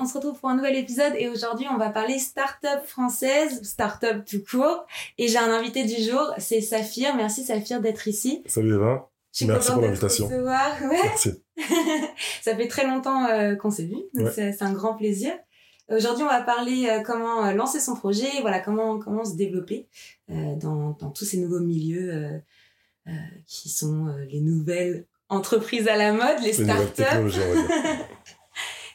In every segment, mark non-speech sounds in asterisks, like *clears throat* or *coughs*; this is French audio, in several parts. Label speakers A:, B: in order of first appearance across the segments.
A: on se retrouve pour un nouvel épisode et aujourd'hui on va parler start-up française, start-up tout court. Et j'ai un invité du jour, c'est Saphir. Merci Saphir d'être ici.
B: Salut Eva.
A: Je suis
B: Merci pour l'invitation.
A: Ouais.
B: Merci. *laughs*
A: Ça fait très longtemps euh, qu'on s'est vu, donc
B: Ouais.
A: c'est un grand plaisir. Aujourd'hui, on va parler euh, comment euh, lancer son projet, voilà comment comment se développer euh, dans, dans tous ces nouveaux milieux qui sont les nouvelles entreprises à la mode, les startups. *laughs*
B: technologie, on va dire.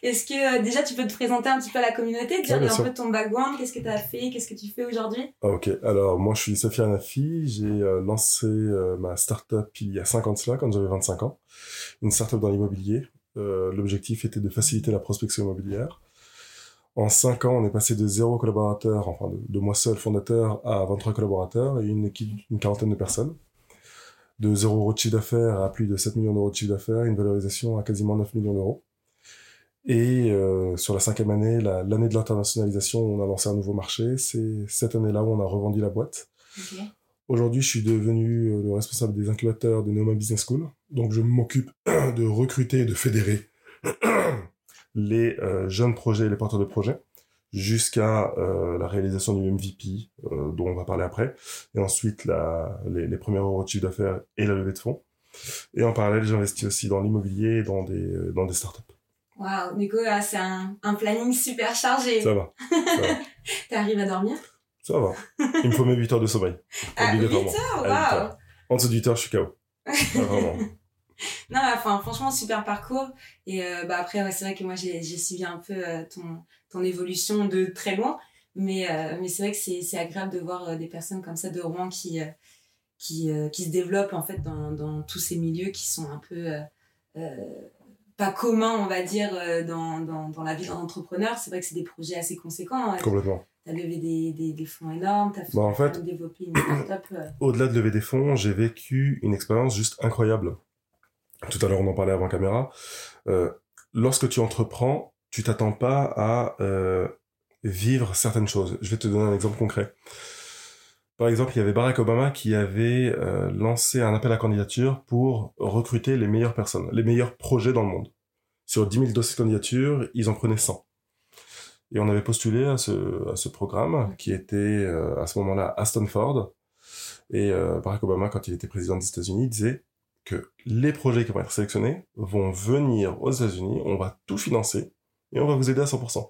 A: Est-ce que euh, déjà tu peux te présenter un petit peu à la communauté, dire
B: Ouais,
A: un peu ton background, qu'est-ce que tu as fait, qu'est-ce que tu fais aujourd'hui?
B: Ah, ok, alors moi je suis Safia Nafi, j'ai euh, lancé euh, ma startup il y a 5 ans de cela, quand j'avais 25 ans. Une startup dans l'immobilier. Euh, L'objectif était de faciliter la prospection immobilière. En 5 ans, on est passé de zéro collaborateur, enfin de, de moi seul fondateur, à 23 collaborateurs et une équipe d'une quarantaine de personnes. De 0 euros de chiffre d'affaires à plus de 7 millions d'euros de chiffre d'affaires, une valorisation à quasiment 9 millions d'euros. Et euh, sur la cinquième année, la- l'année de l'internationalisation, on a lancé un nouveau marché. C'est cette année-là où on a revendu la boîte. Aujourd'hui, je suis devenu euh, le responsable des incubateurs de Neoma Business School. Donc, je m'occupe *clears throat* de recruter et de fédérer *clears throat* les euh, jeunes projets et les porteurs de projets jusqu'à euh, la réalisation du MVP, euh, dont on va parler après, et ensuite la, les, les premiers euros de chiffre d'affaires et la levée de fonds. Et en parallèle, j'investis aussi dans l'immobilier et dans des, dans des startups.
A: Waouh, Nico, c'est un, un planning super chargé.
B: Ça va, *laughs*
A: T'arrives à dormir?
B: Ça va. Il me faut mes 8 heures de sommeil.
A: À *laughs* 8
B: Obligatoirement.
A: heures, waouh
B: heures. En dessous de 8 heures, je suis KO. Ah, vraiment. *laughs*
A: Non, enfin, franchement, super parcours. Et euh, bah, après, ouais, c'est vrai que moi, j'ai suivi un peu euh, ton, ton évolution de très loin. Mais, euh, mais c'est vrai que c'est agréable de voir des personnes comme ça de Rouen qui, qui, qui se développent en fait dans, dans tous ces milieux qui sont un peu pas communs, on va dire, euh, dans, dans, dans la vie d'un entrepreneur. C'est vrai que c'est des projets assez conséquents. hein.
B: Complètement.
A: T'as levé des, des, des fonds énormes, t'as
B: Bah, en fait-
A: développé une start-up. euh,
B: Au-delà de lever des fonds, j'ai vécu une expérience juste incroyable. Tout à l'heure, on en parlait avant caméra. Euh, lorsque tu entreprends, tu t'attends pas à euh, vivre certaines choses. Je vais te donner un exemple concret. Par exemple, il y avait Barack Obama qui avait euh, lancé un appel à candidature pour recruter les meilleures personnes, les meilleurs projets dans le monde. Sur 10 000 dossiers de candidature, ils en prenaient 100. Et on avait postulé à ce, à ce programme qui était euh, à ce moment-là à Stanford. Et euh, Barack Obama, quand il était président des États-Unis, disait que les projets qui vont être sélectionnés vont venir aux États-Unis, on va tout financer et on va vous aider à 100%.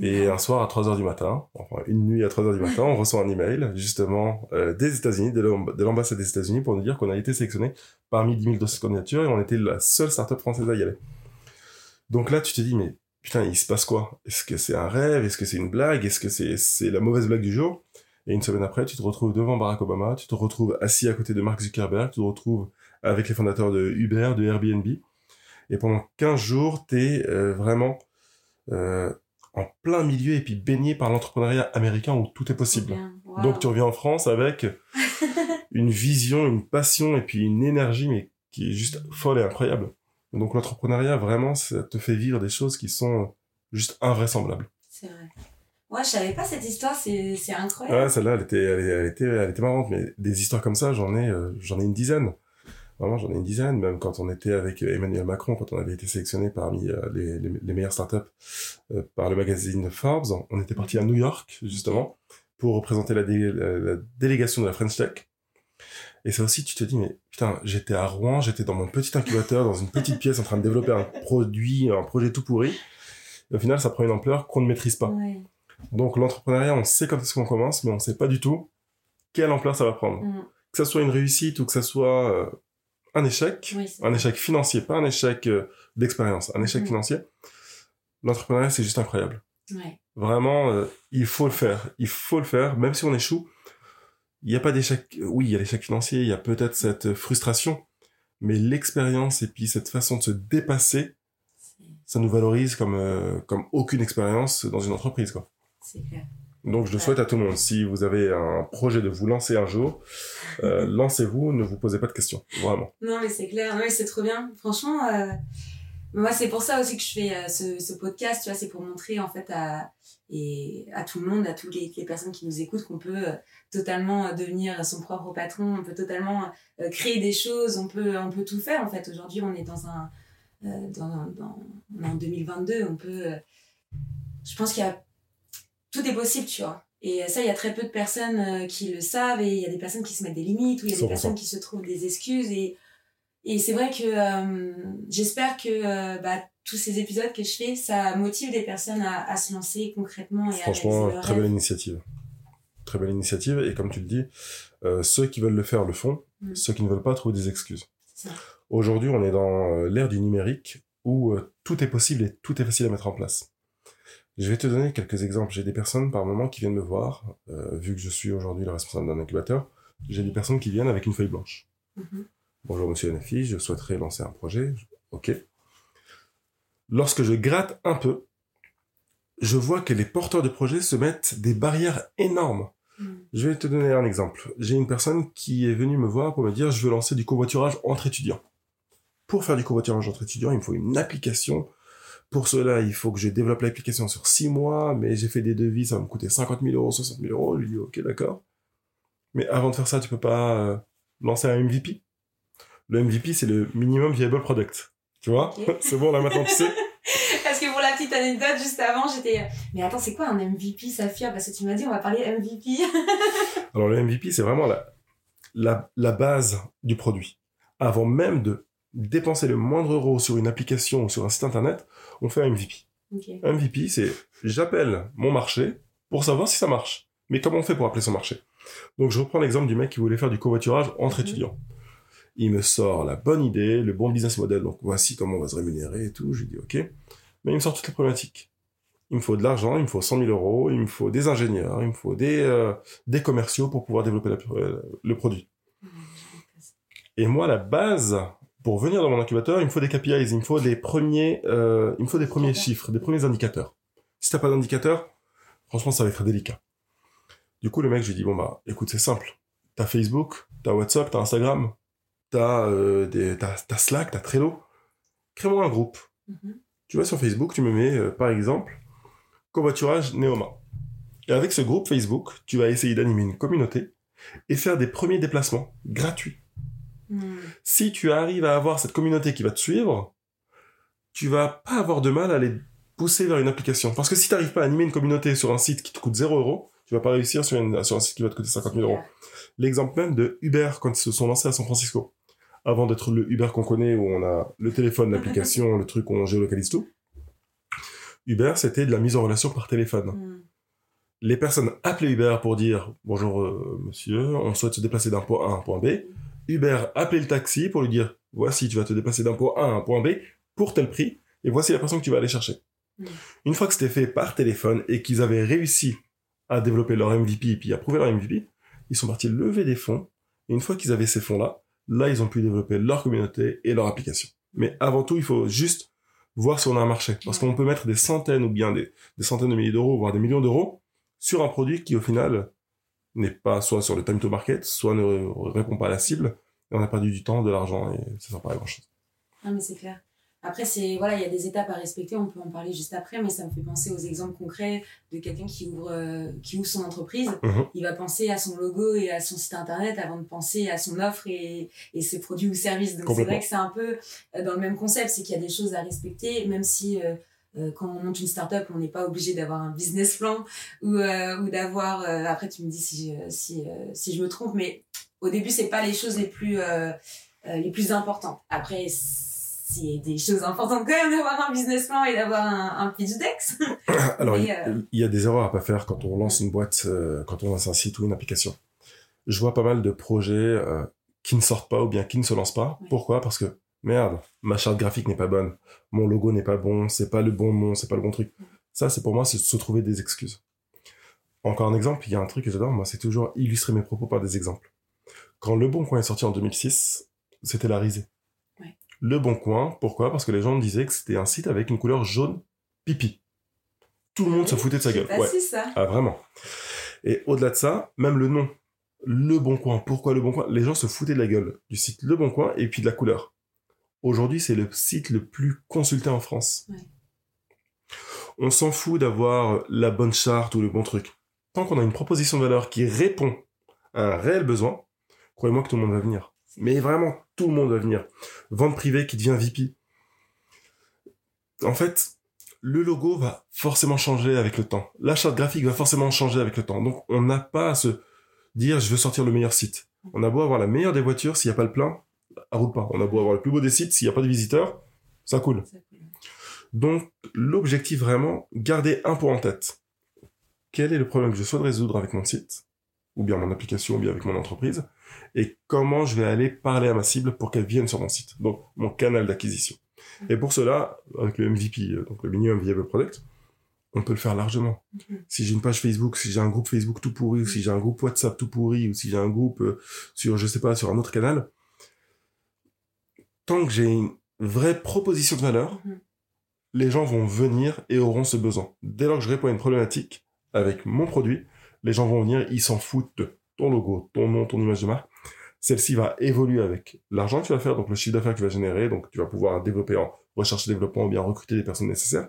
B: Et un soir à 3 heures du matin, enfin une nuit à 3 heures du matin, on reçoit un email justement euh, des États-Unis, de l'amb- de l'ambassade des États-Unis pour nous dire qu'on a été sélectionné parmi 10 000 dossiers de candidature et on était la seule startup française à y aller. Donc là, tu te dis, mais putain, il se passe quoi? Est-ce que c'est un rêve? Est-ce que c'est une blague? Est-ce que c'est c'est la mauvaise blague du jour? Et une semaine après, tu te retrouves devant Barack Obama, tu te retrouves assis à côté de Mark Zuckerberg, tu te retrouves avec les fondateurs de Uber, de Airbnb. Et pendant 15 jours, t'es euh, vraiment euh, en plein milieu et puis baigné par l'entrepreneuriat américain où tout est possible. Donc tu reviens en France avec *laughs* une vision, une passion et puis une énergie mais qui est juste folle et incroyable. Donc l'entrepreneuriat vraiment ça te fait vivre des choses qui sont juste invraisemblables.
A: C'est vrai. Ouais, je savais pas cette histoire, c'est c'est incroyable.
B: Ouais, celle-là elle était, elle, elle était elle était marrante mais des histoires comme ça j'en ai euh, j'en ai une dizaine. Vraiment j'en ai une dizaine même quand on était avec Emmanuel Macron quand on avait été sélectionné parmi euh, les, les, les meilleures startups euh, par le magazine Forbes, on était parti à New York justement pour représenter la, dé- la- la délégation de la French Tech. Et ça aussi, tu te dis, mais putain, j'étais à Rouen, j'étais dans mon petit incubateur, dans une petite pièce en train de développer un produit, un projet tout pourri. Et au final, ça prend une ampleur qu'on ne maîtrise pas.
A: Ouais.
B: Donc l'entrepreneuriat, on sait quand est-ce qu'on commence, mais on sait pas du tout quelle ampleur ça va prendre.
A: Mm.
B: Que ça soit une réussite ou que ça soit euh, un échec,
A: Oui,
B: un échec financier, pas un échec euh, d'expérience, un échec
A: Mhm.
B: financier. L'entrepreneuriat, c'est juste incroyable.
A: Ouais.
B: Vraiment, euh, il faut le faire. Il faut le faire, même si on échoue. il n'y a pas d'échec. Oui, il y a l'échec financier, il y a peut-être cette frustration, mais l'expérience et puis cette façon de se dépasser, ça nous valorise comme euh, comme aucune expérience dans une entreprise, quoi.
A: C'est clair.
B: Donc je le souhaite à tout le monde. Si vous avez un projet de vous lancer un jour, euh, *laughs* lancez-vous, ne vous posez pas de questions, vraiment.
A: Non mais c'est clair, oui c'est trop bien. Franchement, euh, moi c'est pour ça aussi que je fais euh, ce, ce, podcast, tu vois, c'est pour montrer en fait à et à tout le monde, à toutes les, les personnes qui nous écoutent, qu'on peut totalement devenir son propre patron, on peut totalement créer des choses, on peut on peut tout faire en fait. Aujourd'hui, on est dans un dans, dans, en 2022, on peut je pense qu'il y a tout est possible, tu vois. Et ça, il y a très peu de personnes euh, qui le savent et il y a des personnes qui se mettent des limites ou il y a des personnes qui se trouvent des excuses. Et, et c'est vrai que euh, j'espère que euh, bah, tous ces épisodes que je fais, ça motive des personnes à, à se lancer concrètement et
B: Franchement, à très belle initiative. Très belle initiative. Et comme tu le dis, ceux qui veulent le faire le font. Mm. Ceux qui ne veulent pas trouvent des excuses. Aujourd'hui, on est dans l'ère du numérique où tout est possible et tout est facile à mettre en place. Je vais te donner quelques exemples. J'ai des personnes par moment qui viennent me voir, euh, vu que je suis aujourd'hui le responsable d'un incubateur, j'ai des personnes qui viennent avec une feuille blanche. Mm-hmm. Bonjour monsieur Nafi, je souhaiterais lancer un projet. Ok. Lorsque je gratte un peu, je vois que les porteurs de projets se mettent des barrières énormes. Mm. Je vais te donner un exemple. J'ai une personne qui est venue me voir pour me dire je veux lancer du covoiturage entre étudiants. Pour faire du covoiturage entre étudiants, il me faut une application pour cela, il faut que je développe l'application sur six mois, mais j'ai fait des devis, ça va me coûter 50 000 euros, 60 000 euros. Je lui dis, ok, d'accord. Mais avant de faire ça, tu peux pas euh, lancer un MVP. Le MVP, c'est le minimum viable product. Tu vois? *laughs* C'est bon, là maintenant, tu sais. *laughs*
A: Parce que pour la petite anecdote, juste avant, j'étais... Mais attends, c'est quoi un MVP, Saphir Parce que tu m'as dit, on va parler MVP. *laughs*
B: Alors, le MVP, c'est vraiment la, la, la base du produit. Avant même de dépenser le moindre euro sur une application ou sur un site internet, on fait un MVP. Un MVP, c'est j'appelle mon marché pour savoir si ça marche. Mais comment on fait pour appeler son marché? Donc je reprends l'exemple du mec qui voulait faire du covoiturage entre mhm. étudiants. Il me sort la bonne idée, le bon business model, donc voici comment on va se rémunérer et tout. Je lui dis ok. Mais il me sort toutes les problématiques. Il me faut de l'argent, il me faut 100 000 euros, il me faut des ingénieurs, il me faut des, euh, des commerciaux pour pouvoir développer le produit. Et moi, la base pour venir dans mon incubateur, il me faut des KPIs, il me faut des premiers, euh, il me faut des premiers chiffres, des premiers indicateurs. Si t'as pas d'indicateur, franchement, ça va être délicat. Du coup, le mec, je lui dis, bon bah, écoute, c'est simple. T'as Facebook, t'as WhatsApp, t'as Instagram, t'as euh, des, t'as, Slack, t'as Trello. Crée-moi un groupe. Mm-hmm. Tu vas sur Facebook, tu me mets, euh, par exemple, covoiturage Neoma. Et avec ce groupe Facebook, tu vas essayer d'animer une communauté et faire des premiers déplacements gratuits Si tu arrives à avoir cette communauté qui va te suivre, tu vas pas avoir de mal à les pousser vers une application. Parce que si tu n'arrives pas à animer une communauté sur un site qui te coûte 0 euros, tu vas pas réussir sur, un site qui va te coûter 50 000 euros. L'exemple même de Uber quand ils se sont lancés à San Francisco. Avant d'être le Uber qu'on connaît où on a le téléphone, l'application, *laughs* le truc où on géolocalise tout. Uber, c'était de la mise en relation par téléphone. Hmm. Les personnes appelaient Uber pour dire bonjour euh, monsieur, on souhaite se déplacer d'un point A à un point B. Uber appelait le taxi pour lui dire voici, tu vas te déplacer d'un point A à un point B pour tel prix, et voici la personne que tu vas aller chercher. Mm. Une fois que c'était fait par téléphone et qu'ils avaient réussi à développer leur MVP et puis à prouver leur MVP, ils sont partis lever des fonds. Et une fois qu'ils avaient ces fonds-là, là, ils ont pu développer leur communauté et leur application. Mais avant tout, il faut juste voir si on a un marché. Parce qu'on peut mettre des centaines ou bien des, des centaines de milliers d'euros, voire des millions d'euros sur un produit qui, au final, n'est pas soit sur le time to market, soit ne répond pas à la cible, et on a perdu du temps, de l'argent, et ça sert pas à grand chose.
A: Non, mais c'est clair. Après, c'est voilà, il y a des étapes à respecter, on peut en parler juste après, mais ça me fait penser aux exemples concrets de quelqu'un qui ouvre, euh, qui ouvre son entreprise. Mhm. Il va penser à son logo et à son site internet avant de penser à son offre et, et ses produits ou services. Donc c'est vrai que c'est un peu euh, dans le même concept, c'est qu'il y a des choses à respecter, même si euh, quand on monte une startup, on n'est pas obligé d'avoir un business plan ou, euh, ou d'avoir. Euh, après, tu me dis si je, si, si je me trompe, mais au début, c'est pas les choses les plus les plus importantes. Après, c'est des choses importantes quand même d'avoir un business plan et d'avoir un, un pitch deck. *coughs*
B: Alors, il y a des erreurs à pas faire quand on lance une boîte, quand on lance un site ou une application. Je vois pas mal de projets qui ne sortent pas ou bien qui ne se lancent pas. Pourquoi? Parce que merde, ma charte graphique n'est pas bonne, mon logo n'est pas bon, c'est pas le bon nom, c'est pas le bon truc. Ça, c'est pour moi, c'est se trouver des excuses. Encore un exemple, il y a un truc que j'adore, moi, c'est toujours illustrer mes propos par des exemples. Quand Le Bon Coin est sorti en 2006, c'était la risée.
A: Ouais.
B: Le Bon Coin, pourquoi? Parce que les gens disaient que c'était un site avec une couleur jaune pipi. Tout le monde se foutait de sa gueule.
A: pas
B: Ouais.
A: si ça.
B: Ah, vraiment. Et au-delà de ça, même le nom, Le Bon Coin. Pourquoi Le Bon Coin? Les gens se foutaient de la gueule du site Le Bon Coin et puis de la couleur. Aujourd'hui, c'est le site le plus consulté en France.
A: Ouais.
B: On s'en fout d'avoir la bonne charte ou le bon truc. Tant qu'on a une proposition de valeur qui répond à un réel besoin, croyez-moi que tout le monde va venir. Mais vraiment, tout le monde va venir. Vente privée qui devient VP. En fait, le logo va forcément changer avec le temps. La charte graphique va forcément changer avec le temps. Donc, on n'a pas à se dire, je veux sortir le meilleur site. On a beau avoir la meilleure des voitures, s'il n'y a pas le plein, ça roule pas. On a beau avoir le plus beau des sites, s'il n'y a pas de visiteurs, ça coule.
A: Ça coule.
B: Donc, l'objectif vraiment, garder un point en tête. Quel est le problème que je souhaite résoudre avec mon site, ou bien mon application, ou bien avec mon entreprise, et comment je vais aller parler à ma cible pour qu'elle vienne sur mon site. Donc, mon canal d'acquisition. Et pour cela, avec le MVP, euh, donc le Minimum Viable Product, on peut le faire largement. Si j'ai une page Facebook, si j'ai un groupe Facebook tout pourri, ou si j'ai un groupe WhatsApp tout pourri, ou si j'ai un groupe euh, sur, je sais pas, sur un autre canal, tant que j'ai une vraie proposition de valeur,
A: Mhm.
B: les gens vont venir et auront ce besoin. Dès lors que je réponds à une problématique avec mon produit, les gens vont venir, ils s'en foutent de ton logo, ton nom, ton image de marque. Celle-ci va évoluer avec l'argent que tu vas faire, donc le chiffre d'affaires que tu vas générer, donc tu vas pouvoir développer en recherche et développement ou bien recruter les personnes nécessaires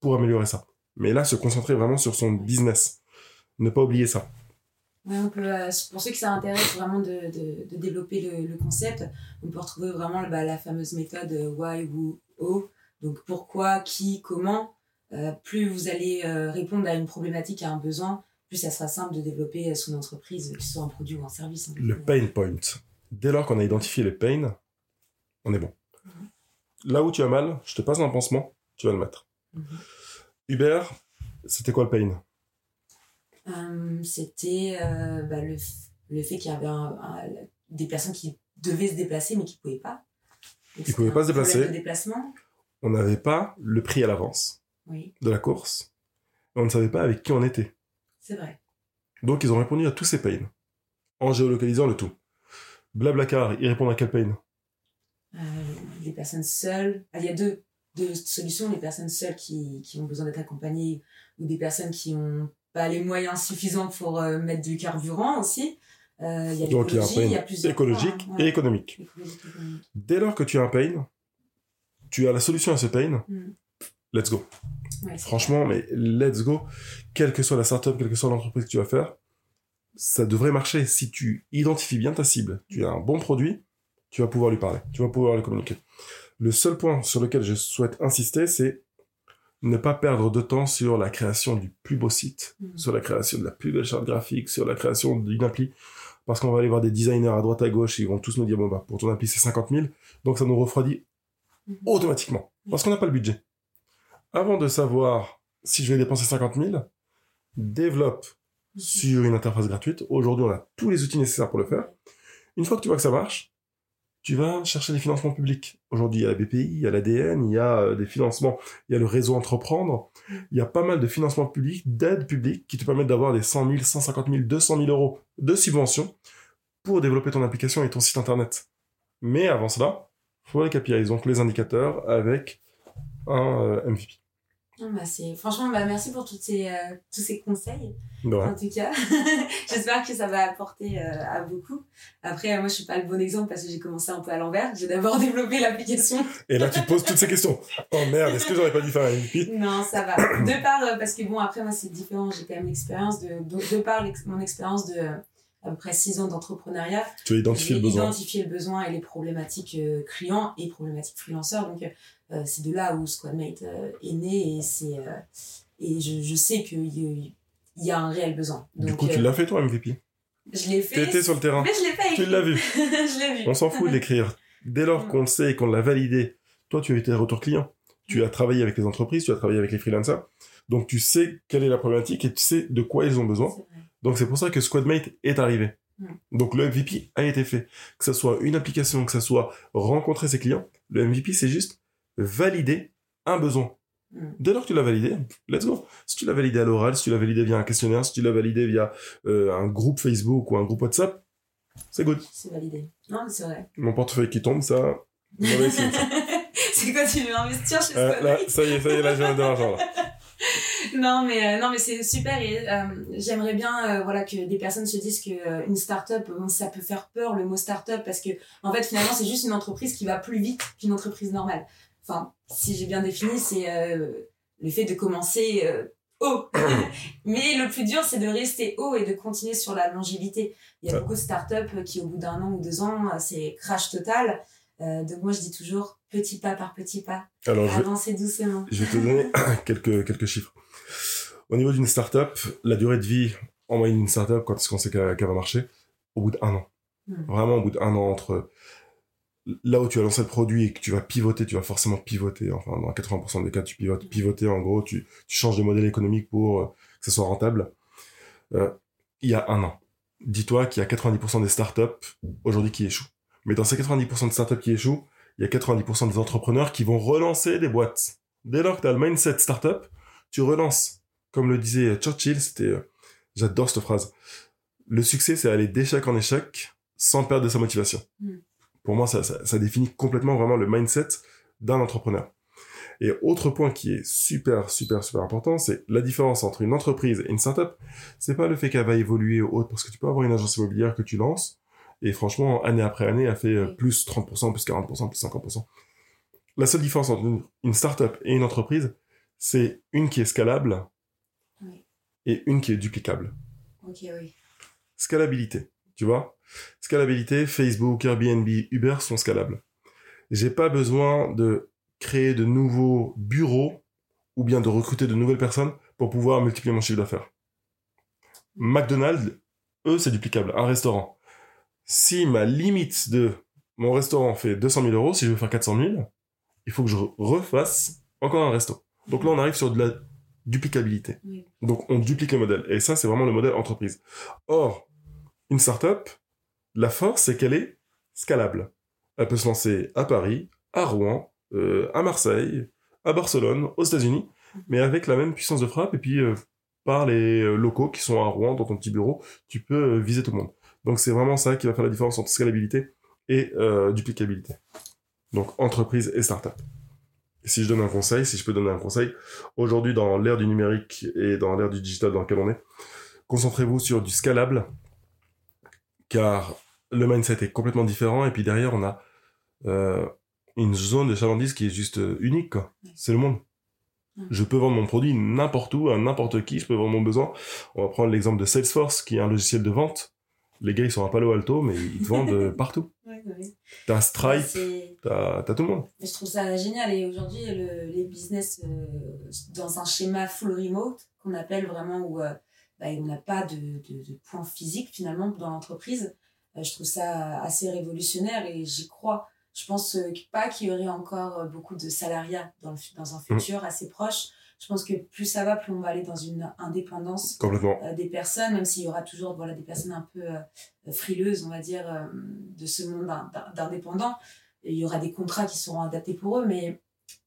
B: pour améliorer ça. Mais là, se concentrer vraiment sur son business. Ne pas oublier ça.
A: Ouais, on peut, euh, pour ceux qui ça intéresse vraiment de, de, de développer le, le concept, on peut retrouver vraiment bah, la fameuse méthode euh, why, who, how. Donc pourquoi, qui, comment. Euh, plus vous allez euh, répondre à une problématique, à un besoin, plus ça sera simple de développer son entreprise, que ce soit un produit ou un service. hein.
B: Le pain point. Dès lors qu'on a identifié les pains, on est bon. Là où tu as mal, je te passe un pansement, tu vas le mettre.
A: Mhm.
B: Hubert, c'était quoi le pain?
A: C'était euh, bah, le, le fait qu'il y avait un- un- des personnes qui devaient se déplacer mais qui ne pouvaient pas. Donc,
B: Ils
A: c'était
B: pouvaient pas se déplacer.
A: déplacement.
B: On n'avait pas le prix à l'avance
A: Oui,
B: de la course. On ne savait pas avec qui on était.
A: c'est vrai.
B: Donc ils ont répondu à tous ces pains. En géolocalisant le tout. Blablacar, ils répondent à quel pain?
A: Euh, les personnes seules. Ah, il y a deux, deux solutions les personnes seules qui, qui ont besoin d'être accompagnées ou des personnes qui n'ont pas les moyens suffisants pour euh, mettre du carburant aussi. Euh, y a
B: Donc il y a un
A: a
B: pain écologique
A: points,
B: et économique. Dès lors que tu as un pain, tu as la solution à ce pain,
A: Mm.
B: let's go.
A: Ouais,
B: Franchement, mais let's go. Quelle que soit la startup, quelle que soit l'entreprise que tu vas faire, ça devrait marcher. Si tu identifies bien ta cible, tu as un bon produit, tu vas pouvoir lui parler, tu vas pouvoir lui communiquer. Le seul point sur lequel je souhaite insister, c'est ne pas perdre de temps sur la création du plus beau site,
A: Mhm.
B: sur la création de la plus belle charte graphique, sur la création d'une appli. Parce qu'on va aller voir des designers à droite à gauche, ils vont tous nous dire, bon bah, pour ton appli, c'est 50 000. Donc ça nous refroidit
A: Mhm.
B: automatiquement. Parce qu'on n'a pas le budget. Avant de savoir si je vais dépenser 50 000, développe sur une interface gratuite. Aujourd'hui, on a tous les outils nécessaires pour le faire. Une fois que tu vois que ça marche, tu vas chercher des financements publics. Aujourd'hui, il y a la BPI, il y a l'ADN, il y a euh, des financements, il y a le réseau Entreprendre. Il y a pas mal de financements publics, d'aides publiques qui te permettent d'avoir des 100 000, 150 000, 200 000 euros de subventions pour développer ton application et ton site internet. Mais avant cela, faut les KPIs, les indicateurs avec un euh, MVP.
A: Ah, bah, c'est- Franchement, bah, merci pour toutes ces, euh, tous ces conseils. En tout cas, *laughs* j'espère que ça va apporter euh, à beaucoup. Après, moi, je suis pas le bon exemple parce que j'ai commencé un peu à l'envers. J'ai d'abord *laughs* développé l'application.
B: Et là, tu te poses toutes ces questions. Oh merde, est-ce que j'aurais pas dû faire un MVP
A: Non, ça va. De part, euh, parce que bon, après, moi, c'est différent. J'ai quand même l'expérience de, de, de par l'ex- mon expérience de à peu près 6 ans d'entrepreneuriat.
B: Tu as identifié le besoin.
A: identifié le besoin et les problématiques euh, clients et problématiques freelanceurs. Donc, euh, c'est de là où Squadmate euh, est né et, c'est, euh, et je, je sais qu'il y, il y a un réel besoin.
B: Du coup, tu
A: euh,
B: l'as fait toi, MVP
A: je l'ai fait.
B: T'étais sur le terrain.
A: Mais je l'ai fait.
B: Tu l'as vu. *laughs*
A: je l'ai vu.
B: On s'en fout de l'écrire. Dès lors
A: Mm.
B: qu'on le sait et qu'on l'a validé, toi, tu as été retour client. Tu as travaillé avec les entreprises, tu as travaillé avec les freelancers. Donc, tu sais quelle est la problématique et tu sais de quoi ils ont besoin. Donc, c'est pour ça que Squadmate est arrivé.
A: Mm.
B: Donc, le MVP a été fait. Que ce soit une application, que ce soit rencontrer ses clients, le MVP, c'est juste valider un besoin.
A: Mm.
B: Dès lors que tu l'as validé, let's go. Si tu l'as validé à l'oral, si tu l'as validé via un questionnaire, si tu l'as validé via euh, un groupe Facebook ou un groupe WhatsApp, c'est good.
A: C'est validé. Non, mais c'est vrai.
B: Mon portefeuille qui tombe, ça, *laughs*
A: c'est quoi, tu veux investir chez
B: Euh, là, ça y est, ça y est, là, j'ai de l'argent, *laughs*
A: non mais euh, non mais c'est super et euh, j'aimerais bien voilà que des personnes se disent euh, une start-up bon, ça peut faire peur le mot start-up parce que en fait finalement c'est juste une entreprise qui va plus vite qu'une entreprise normale. Enfin, si j'ai bien défini, c'est euh, le fait de commencer euh, haut. *coughs* mais le plus dur c'est de rester haut et de continuer sur la longévité. Il y a
B: Ouais.
A: beaucoup de start-up qui au bout d'un an ou deux ans, c'est crash total. Euh, donc moi je dis toujours petit pas par petit pas,
B: Alors, je
A: avancer doucement.
B: je vais te donner *coughs* quelques, quelques chiffres. Au niveau d'une startup, la durée de vie en moyenne d'une startup, quand est-ce qu'on sait qu'elle qu'elle va marcher? Au bout d'un an.
A: Hmm.
B: Vraiment, au bout d'un an, entre là où tu as lancé le produit et que tu vas pivoter, tu vas forcément pivoter. Enfin, dans 80% des cas, tu pivotes. Pivoter, en gros, tu, tu changes de modèle économique pour euh, que ce soit rentable. Euh, il y a un an. Dis-toi qu'il y a 90% des startups aujourd'hui qui échouent. Mais dans ces 90% de startups qui échouent, il y a 90% des entrepreneurs qui vont relancer des boîtes. Dès lors que tu as le mindset startup, tu relances. Comme le disait Churchill, c'était, euh, j'adore cette phrase. Le succès, c'est aller d'échec en échec sans perdre de sa motivation.
A: Mm.
B: Pour moi, ça, ça, ça définit complètement vraiment le mindset d'un entrepreneur. Et autre point qui est super, super, super important, c'est la différence entre une entreprise et une startup. C'est pas le fait qu'elle va évoluer ou autre, parce que tu peux avoir une agence immobilière que tu lances, et franchement, année après année, elle fait euh, plus 30%, plus 40%, plus 50%. La seule différence entre une, une startup et une entreprise, c'est une qui est scalable
A: Oui.
B: et une qui est duplicable.
A: Ok oui.
B: Scalabilité, tu vois Scalabilité, Facebook, Airbnb, Uber sont scalables. J'ai pas besoin de créer de nouveaux bureaux ou bien de recruter de nouvelles personnes pour pouvoir multiplier mon chiffre d'affaires. McDonald's, eux, c'est duplicable. Un restaurant. Si ma limite de mon restaurant fait 200 000 euros, si je veux faire 400 000, il faut que je re- refasse encore un resto. Donc là, on arrive sur de la duplicabilité.
A: Oui.
B: Donc on duplique le modèle. Et ça, c'est vraiment le modèle entreprise. Or, une startup, la force, c'est qu'elle est scalable. Elle peut se lancer à Paris, à Rouen, euh, à Marseille, à Barcelone, aux États-Unis, mais avec la même puissance de frappe. Et puis, euh, par les euh, locaux qui sont à Rouen, dans ton petit bureau, tu peux viser tout le monde. Donc c'est vraiment ça qui va faire la différence entre scalabilité et duplicabilité. Donc entreprise et startup. Si je donne un conseil, si je peux donner un conseil, aujourd'hui dans l'ère du numérique et dans l'ère du digital dans lequel on est, concentrez-vous sur du scalable, car le mindset est complètement différent et puis derrière on a euh, une zone de chalandise qui est juste euh, unique. quoi. C'est le monde. Je peux vendre mon produit n'importe où, à n'importe qui, je peux vendre mon besoin. On va prendre l'exemple de Salesforce, qui est un logiciel de vente. Les gars, ils sont à Palo Alto, mais ils te vendent euh, *laughs* partout.
A: Ouais.
B: T'as Stripe, t'as t'as tout le monde.
A: Je trouve ça génial et aujourd'hui le- les business euh, dans un schéma full remote qu'on appelle vraiment où euh, bah, on n'a pas de, de, de point physique finalement dans l'entreprise. Euh, je trouve ça assez révolutionnaire et j'y crois. Je pense euh, pas qu'il y aurait encore euh, beaucoup de salariat dans, le, dans un futur assez proche. Je pense que plus ça va, plus on va aller dans une indépendance euh, des personnes, même s'il y aura toujours voilà, des personnes un peu euh, frileuses, on va dire, de ce monde d'in- d'in- d'indépendants. Il y aura des contrats qui seront adaptés pour eux, mais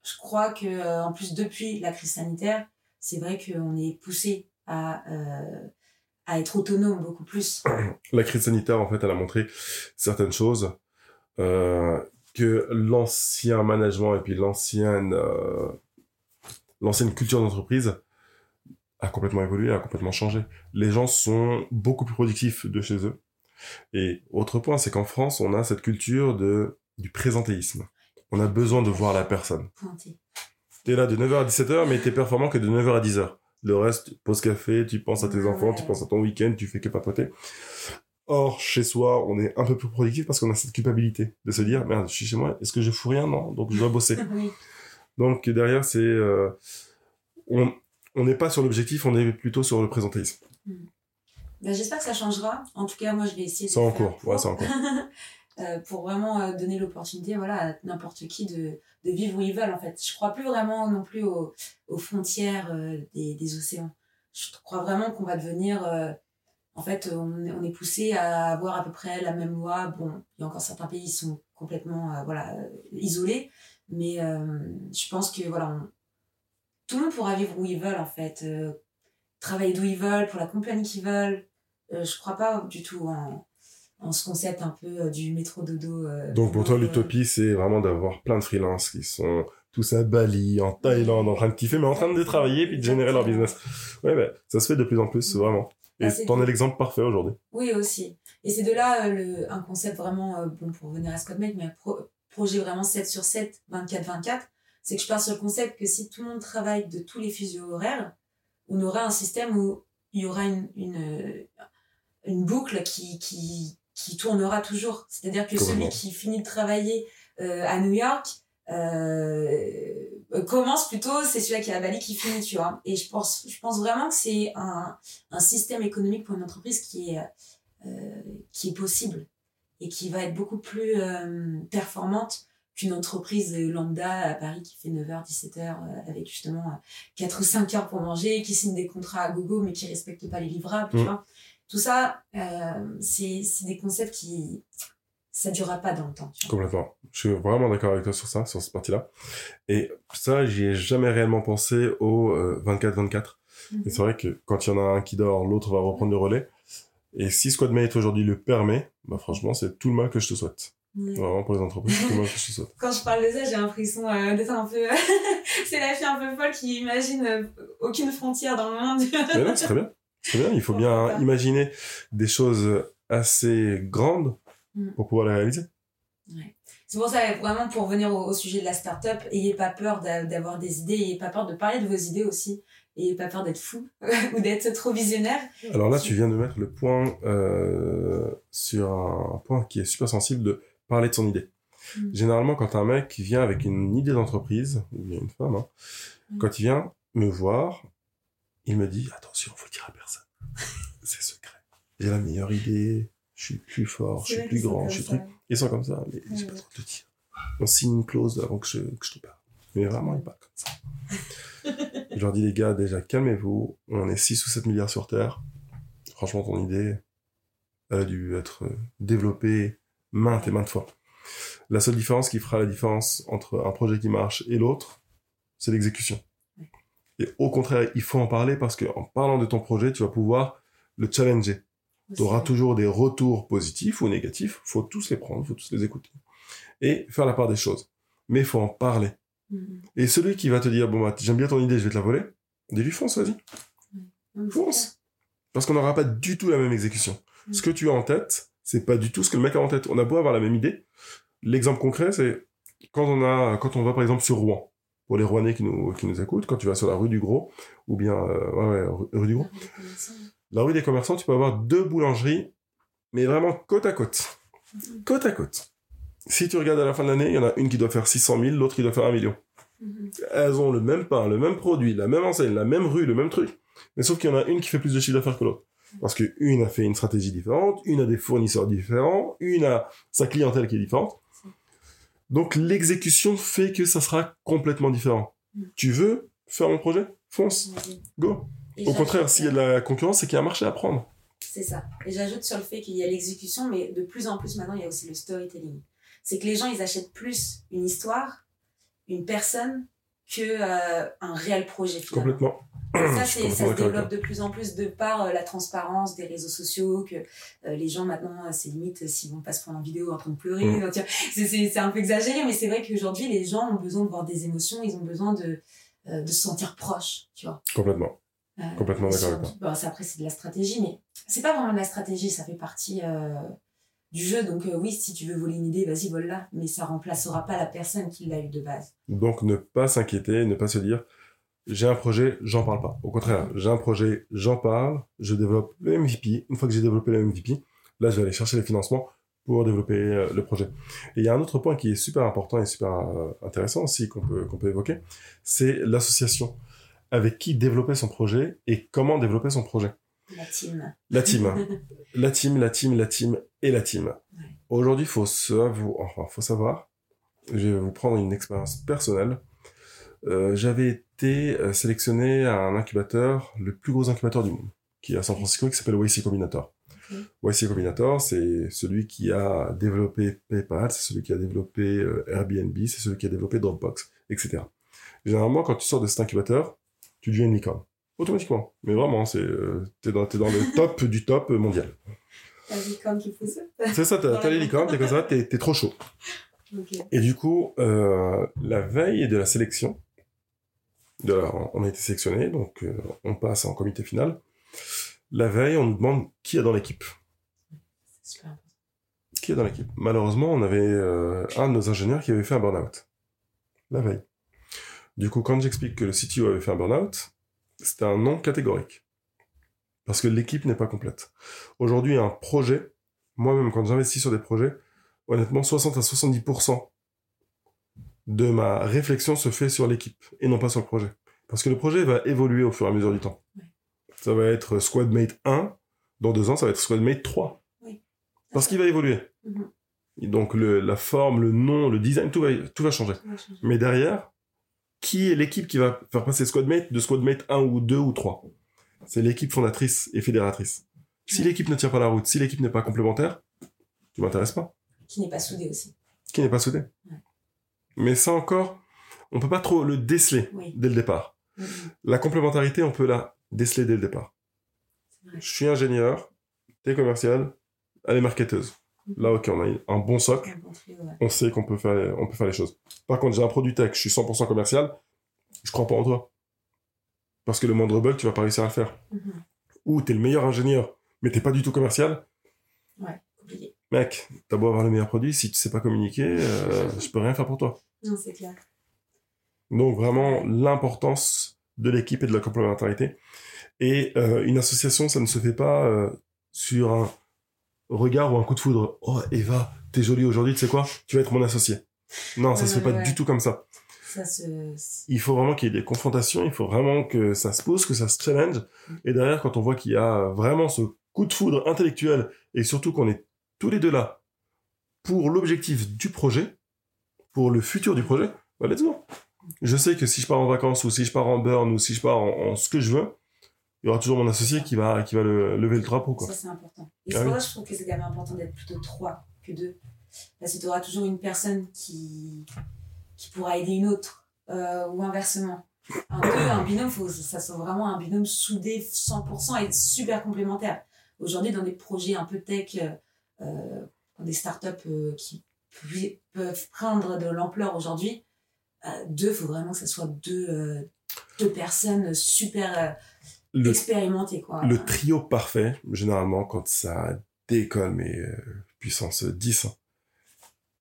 A: je crois que en plus depuis la crise sanitaire, c'est vrai qu'on est poussé à, euh, à être autonome beaucoup plus. *clears throat*
B: La crise sanitaire, en fait, elle a montré certaines choses euh, que l'ancien management et puis l'ancienne euh, l'ancienne culture d'entreprise a complètement évolué, a complètement changé. Les gens sont beaucoup plus productifs de chez eux. Et autre point, c'est qu'en France, on a cette culture de du présentéisme. On a besoin de voir la personne. T'es là de 9h à 17h, mais t'es performant que de 9h à 10h. Le reste, pause café, tu penses à tes
A: Ouais.
B: enfants, tu penses à ton week-end, tu fais que papoter. Or, chez soi, on est un peu plus productif parce qu'on a cette culpabilité de se dire, merde, je suis chez moi, est-ce que je fous rien? Non, donc je dois bosser. *laughs* donc derrière, c'est, euh, on, on n'est pas sur l'objectif, on est plutôt sur le présentéisme.
A: Ben, J'espère que ça changera. En tout cas, moi, je vais essayer de
B: C'est en cours,
A: pour.
B: ouais, c'est en cours. *laughs*
A: Euh, pour vraiment euh, donner l'opportunité voilà, à n'importe qui de, de vivre où ils veulent en fait. Je crois plus vraiment non plus aux, frontières euh, des, océans. Je crois vraiment qu'on va devenir... euh, en fait, on, est- poussé à avoir à peu près la même loi. Bon, il y a encore certains pays qui sont complètement euh, voilà, isolés, mais je pense que voilà, tout le monde pourra vivre où ils veulent en fait. Travailler d'où ils veulent, pour la compagnie qu'ils veulent. Je crois pas du tout en, en ce concept un peu euh, du métro dodo. euh,
B: Donc pour toi,
A: euh,
B: l'utopie, c'est vraiment d'avoir plein de freelances qui sont tous à Bali, en Thaïlande, en train de kiffer, mais en train de travailler puis de générer leur business. Ouais, bah, ça se fait de plus en plus, vraiment. Et
A: Bah, c'est
B: t'en
A: tout.
B: es l'exemple parfait aujourd'hui.
A: Oui, aussi. Et c'est de là euh, le, un concept vraiment, euh, bon, pour revenir à Scott Mate, mais un pro- projet vraiment 7 sur 7, 24-24, c'est que je pars sur le concept que si tout le monde travaille de tous les fuseaux horaires, on aura un système où il y aura une, une, une boucle qui, qui, qui tournera toujours. C'est-à-dire que celui qui finit de travailler euh, à New York euh, commence plutôt, c'est celui qui est à Bali qui finit, tu vois. Et je pense, je pense vraiment que c'est un, un système économique pour une entreprise qui est, euh, qui est possible et qui va être beaucoup plus performante qu'une entreprise lambda à Paris qui fait 9h, 17h euh, avec justement euh, 4 ou 5 heures pour manger, qui signe des contrats à gogo mais qui respecte pas les livrables, tu
B: Mm.
A: vois. Tout ça, euh, c'est c'est des concepts qui ça durera pas dans le temps.
B: Complètement. Je suis vraiment d'accord avec toi sur ça, sur cette partie-là. Et ça, j'y ai jamais réellement pensé au euh, 24-24. Et c'est vrai que quand il y en a un qui dort, l'autre va reprendre le relais. Et si Squadmate aujourd'hui le permet, bah franchement, c'est tout le mal que je te souhaite.
A: Ouais.
B: Vraiment pour les entreprises, tout le mal que je te souhaite. *laughs*
A: Quand je parle de ça, j'ai l'impression euh, d'être un peu. *laughs* c'est la fille un peu folle qui imagine euh, aucune frontière dans le monde.
B: Mais non, c'est très bien. C'est bien, il faut bien
A: Pourquoi pas.
B: imaginer des choses assez grandes
A: Mm.
B: pour pouvoir les réaliser.
A: C'est pour ça, vraiment, pour revenir au, au sujet de la start-up, ayez pas peur d'a- d'avoir des idées, ayez pas peur de parler de vos idées aussi, ayez pas peur d'être fou *laughs* ou d'être trop visionnaire.
B: Alors là, tu viens de mettre le point euh, sur un point qui est super sensible de parler de son idée.
A: Mm.
B: Généralement, quand un mec vient avec une idée d'entreprise, ou bien une femme, hein,
A: Mm.
B: quand il vient me voir, il me dit attention, faut le dire à personne. *laughs* C'est secret. J'ai la meilleure idée, je suis plus fort, je suis plus grand, je suis truc. Ils sont comme ça, mais j'ai
A: Ouais.
B: pas trop de te dire. On signe une clause avant que je, que je te parle. Mais vraiment, il parle comme ça. *laughs* je leur dis, les gars, déjà, calmez-vous. On est 6 ou 7 milliards sur Terre. Franchement, ton idée, elle a dû être développée maintes et maintes fois. La seule différence qui fera la différence entre un projet qui marche et l'autre, c'est l'exécution. Et au contraire, il faut en parler parce qu'en parlant de ton projet, tu vas pouvoir le challenger. Tu auras toujours des retours positifs ou négatifs. faut tous les prendre, faut tous les écouter. Et faire la part des choses. Mais il faut en parler.
A: Mhm.
B: Et celui qui va te dire, bon, bah, j'aime bien ton idée, je vais te la voler, dis-lui, fonce, vas-y, fonce. Parce qu'on n'aura pas du tout la même exécution.
A: Mm.
B: Ce que tu as en tête, c'est pas du tout ce que le mec a en tête. On a beau avoir la même idée. L'exemple concret, c'est quand on a, quand on va par exemple sur Rouen, pour les Rouennais qui nous, qui nous écoutent, quand tu vas sur la rue du Gros, ou bien, euh, ouais, ouais, rue- rue du Gros, la rue des commerçants, tu peux avoir deux boulangeries, mais vraiment côte à côte.
A: Mhm.
B: Côte à côte. Si tu regardes à la fin de l'année, il y en a une qui doit faire 600 000, l'autre qui doit faire 1 million.
A: Mhm.
B: Elles ont le même pain, le même produit, la même enseigne, la même rue, le même truc. Mais sauf qu'il y en a une qui fait plus de chiffre d'affaires que l'autre. Parce que une a fait une stratégie différente, une a des fournisseurs différents, une a sa clientèle qui est différente. Donc l'exécution fait que ça sera complètement différent.
A: Mm.
B: Tu veux faire mon projet? Fonce,
A: Mhm.
B: go.
A: Et
B: Au contraire, s'il y a de la concurrence, c'est qu'il y a un marché à prendre.
A: C'est ça. Et j'ajoute sur le fait qu'il y a l'exécution, mais de plus en plus maintenant, il y a aussi le storytelling. C'est que les gens, ils achètent plus une histoire, une personne, que euh, un réel projet finalement.
B: Complètement.
A: Ça, *clears throat* c'est, se développe de plus en plus de par euh, la transparence des réseaux sociaux, que euh, les gens maintenant, euh, c'est limite s'ils vont pas se prendre en vidéo en train de pleurer.
B: Mm. *laughs*
A: c'est, un peu exagéré, mais c'est vrai qu'aujourd'hui, les gens ont besoin de voir des émotions, ils ont besoin de, euh, de se sentir proches, tu vois.
B: Complètement.
A: Euh,
B: Complètement d'accord avec toi.
A: bon, ça, après, c'est de la stratégie, mais c'est pas vraiment de la stratégie, ça fait partie du jeu. Donc, euh, oui, si tu veux voler une idée, vas-y, vole-la, mais ça remplacera pas la personne qui l'a eu de base.
B: Donc ne pas s'inquiéter, ne pas se dire j'ai un projet, j'en parle pas. Au contraire, j'ai un projet, j'en parle, je développe le MVP. Une fois que j'ai développé le MVP, là je vais aller chercher les financements pour développer euh, le projet. Et il y a un autre point qui est super important et super euh, intéressant aussi qu'on peut, qu'on peut évoquer, c'est l'association. Avec qui développer son projet et comment développer son projet.
A: La team.
B: La team. *laughs* la team, la team, la team et la team.
A: Ouais.
B: Aujourd'hui, faut savoir, enfin, faut savoir, je vais vous prendre une expérience personnelle. Euh, J'avais été euh, sélectionné à un incubateur, le plus gros incubateur du monde, qui est à San Francisco, qui s'appelle YC Combinator.
A: Ok.
B: YC Combinator, c'est celui qui a développé PayPal, c'est celui qui a développé euh, Airbnb, c'est celui qui a développé Dropbox, etc. Généralement, quand tu sors de cet incubateur, tu deviens une licorne. Automatiquement. Mais vraiment, c'est, t'es dans, t'es dans le top *laughs* du top mondial.
A: La licorne qui pousse.
B: C'est ça, t'as, t'as les licornes, t'es comme ça, t'es, trop chaud. Et du coup, euh, la veille de la sélection, on a été sélectionné, donc euh, on passe en comité final. La veille, on nous demande qui est dans l'équipe. Qui est dans l'équipe? Malheureusement, on avait euh, un de nos ingénieurs qui avait fait un burn-out. La veille. Du coup, quand j'explique que le CTO avait fait un burn-out, c'était un non catégorique. Parce que l'équipe n'est pas complète. Aujourd'hui, un projet, moi-même, quand j'investis sur des projets, honnêtement, 60 à 70% de ma réflexion se fait sur l'équipe et non pas sur le projet. Parce que le projet va évoluer au fur et à mesure du temps.
A: Ouais.
B: Ça va être Squadmate 1, dans deux ans, ça va être Squadmate 3.
A: Oui.
B: Parce qu'il va évoluer.
A: Mhm.
B: Et donc le, la forme, le nom, le design, tout va, tout va changer.
A: Ça va changer.
B: Mais derrière, qui est l'équipe qui va faire passer Squadmate de Squadmate 1 ou 2 ou 3 C'est l'équipe fondatrice et fédératrice. Si
A: Ouais.
B: l'équipe ne tient pas la route, si l'équipe n'est pas complémentaire, tu m'intéresses pas.
A: Qui n'est pas soudé aussi.
B: Qui n'est pas soudé.
A: Ouais.
B: Mais ça encore, on peut pas trop le déceler
A: Oui.
B: dès le départ.
A: Mhm.
B: La complémentarité, on peut la déceler dès le départ. Je suis ingénieur, t'es commercial, elle est marketeuse. Là, ok, on a un bon socle.
A: Un bon trio, ouais.
B: on sait qu'on peut faire, on peut faire les choses. Par contre, j'ai un produit tech, je suis 100% commercial, je crois pas en toi. Parce que le moindre bug, tu vas pas réussir à le faire. Ou t'es le meilleur ingénieur, mais t'es pas du tout commercial.
A: Ouais, compliqué.
B: Mec, t'as beau avoir le meilleur produit, si tu sais pas communiquer, euh, je peux rien faire pour toi.
A: Non, c'est clair.
B: Donc vraiment, l'importance de l'équipe et de la complémentarité. Et euh, une association, ça ne se fait pas euh, sur un regard ou un coup de foudre. Oh, Eva, t'es jolie aujourd'hui, tu sais quoi? Tu vas être mon associé. Non, ça
A: Ouais,
B: se fait pas
A: ouais.
B: du tout comme ça.
A: Ça se.
B: il faut vraiment qu'il y ait des confrontations, il faut vraiment que ça se pose, que ça se challenge. Et derrière, quand on voit qu'il y a vraiment ce coup de foudre intellectuel, et surtout qu'on est tous les deux là pour l'objectif du projet, pour le futur du projet, bah let's go. Je sais que si je pars en vacances, ou si je pars en burn, ou si je pars en, en ce que je veux, il y aura toujours mon associé qui va, qui va le, lever le drapeau, quoi.
A: Ça, c'est important. Et
B: Ah
A: c'est pour
B: oui.
A: ça que je trouve que c'est quand même important d'être plutôt trois que deux. Parce que tu auras toujours une personne qui, qui pourra aider une autre, euh, ou inversement. Un deux, un binôme, faut ça soit vraiment un binôme soudé 100% et super complémentaire. Aujourd'hui, dans des projets un peu tech, euh, euh, dans des startups euh, qui peuvent prendre de l'ampleur aujourd'hui, euh, deux, faut vraiment que ça soit deux, euh, deux personnes super euh,
B: Le,
A: expérimentées. Quoi.
B: le trio parfait, généralement, quand ça décolle, mais puissance 10, hein,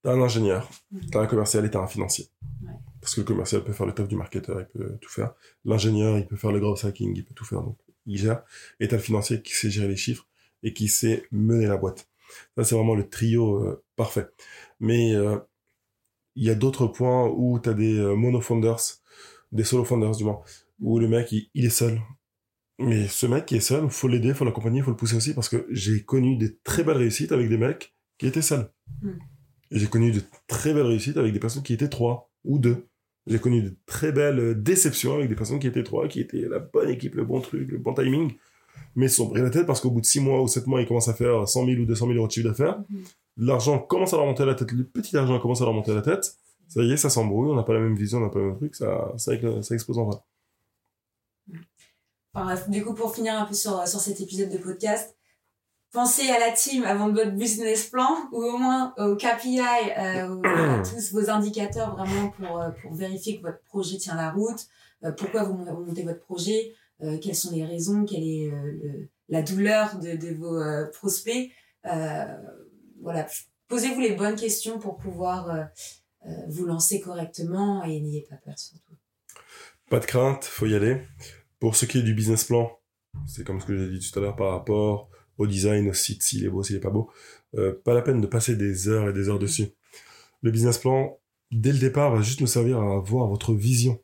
B: t'as un ingénieur,
A: Mhm.
B: t'as un commercial et t'as un financier.
A: Ouais.
B: Parce que le commercial peut faire le top du marketeur, il peut tout faire. L'ingénieur, il peut faire le gros hacking, il peut tout faire, donc il gère. Et t'as le financier qui sait gérer les chiffres et qui sait mener la boîte. Ça, c'est vraiment le trio euh, parfait. Mais euh, il y a d'autres points où t'as des euh, mono-founders, des solo-founders du moins, où le mec, il, il est seul. Mais ce mec qui est seul, faut l'aider, faut l'accompagner, faut le pousser aussi, parce que j'ai connu des très belles réussites avec des mecs qui étaient seuls.
A: Mm.
B: Et j'ai connu de très belles réussites avec des personnes qui étaient trois ou deux. J'ai connu de très belles déceptions avec des personnes qui étaient trois, qui étaient la bonne équipe, le bon truc, le bon timing, mais se sont pris la tête parce qu'au bout de six mois ou sept mois, ils commencent à faire 100 000 ou 200 000 euros de chiffre d'affaires.
A: Mhm.
B: L'argent commence à leur monter à la tête, le petit argent commence à leur monter à la tête. Ça y est, ça s'embrouille, on n'a pas la même vision, on n'a pas le même truc, ça, ça, ça explose en vrai.
A: Enfin, du coup, pour finir un peu sur, sur cet épisode de podcast, pensez à la team avant de votre business plan ou au moins au KPI, euh, à *coughs* tous vos indicateurs vraiment pour, euh, pour vérifier que votre projet tient la route, euh, pourquoi vous mon- vous montez votre projet, quelles sont les raisons, quelle est euh, le- la douleur de, de vos euh, prospects. Euh, voilà, posez-vous les bonnes questions pour pouvoir euh, euh, vous lancer correctement et n'ayez pas peur surtout.
B: Pas de crainte, faut y aller. Pour ce qui est du business plan, c'est comme ce que j'ai dit tout à l'heure par rapport au design, au site, s'il est beau, s'il est pas beau. Euh, pas la peine de passer des heures et des heures dessus. Le business plan, dès le départ, va juste nous servir à avoir votre vision.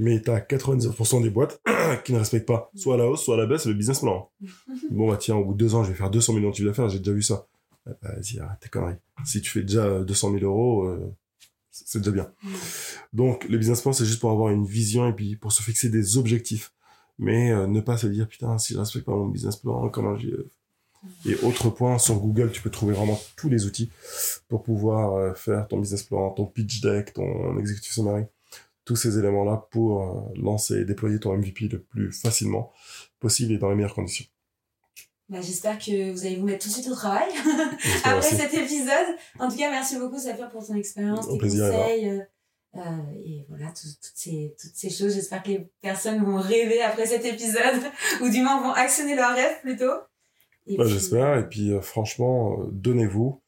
B: Mais t'as 99% des boîtes *clears throat* qui ne respectent pas, soit à la hausse, soit à la baisse, le business plan. *laughs* Bon, bah tiens, au bout de deux ans, je vais faire 200 millions de chiffre d'affaires, j'ai déjà vu ça. Ah, bah, Vas-y, arrête tes conneries. Si tu fais déjà 200 000 euros, euh, c'est déjà bien. Donc, le business plan, c'est juste pour avoir une vision et puis pour se fixer des objectifs. Mais euh, ne pas se dire, putain, si je respecte pas mon business plan, comment j'y... euh. Et autre point, sur Google, tu peux trouver vraiment tous les outils pour pouvoir euh, faire ton business plan, ton pitch deck, ton executive summary. Tous ces éléments-là pour euh, lancer et déployer ton MVP le plus facilement possible et dans les meilleures conditions.
C: Bah, J'espère que vous allez vous mettre tout de suite au travail *laughs* après cet épisode. En tout cas, merci beaucoup, Safir, pour ton expérience, tes
B: plaisir,
C: conseils. Euh, euh, et voilà, toutes, ces, toutes ces choses. J'espère que les personnes vont rêver après cet épisode, *laughs* ou du moins vont actionner leurs rêves plutôt.
B: Bah, J'espère. Et puis, euh, franchement, euh, donnez-vous.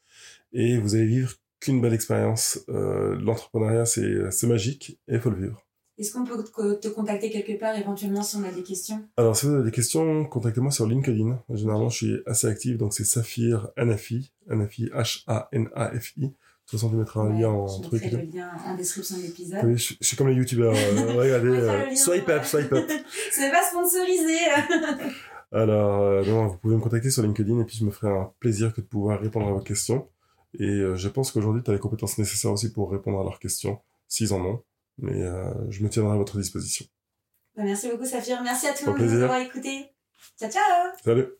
B: Et vous allez vivre qu'une belle expérience. Euh, L'entrepreneuriat, c'est magique et il faut le vivre.
C: Est-ce qu'on peut te contacter quelque part éventuellement si on a des questions?
B: Alors, si vous avez des questions, contactez-moi sur LinkedIn. Généralement, je suis assez actif, donc c'est Saphir Anafi, Anafi H-A-N-A-F-I. De toute façon, tu mettras un lien en
C: truc. Je le lien en description de l'épisode.
B: Oui, je, suis comme les youtubeurs. Euh, *laughs* regardez, euh, swipe up, swipe up. *laughs*
C: Ce n'est pas sponsorisé. *laughs*
B: Alors, euh, non, vous pouvez me contacter sur LinkedIn et puis je me ferai un plaisir que de pouvoir répondre à vos questions. Et euh, je pense qu'aujourd'hui, tu as les compétences nécessaires aussi pour répondre à leurs questions, s'ils en ont mais euh, je me tiendrai à votre disposition.
C: Bah, merci beaucoup, Saphir. Merci à tout le monde de nous avoir écoutés. Ciao, ciao
B: Salut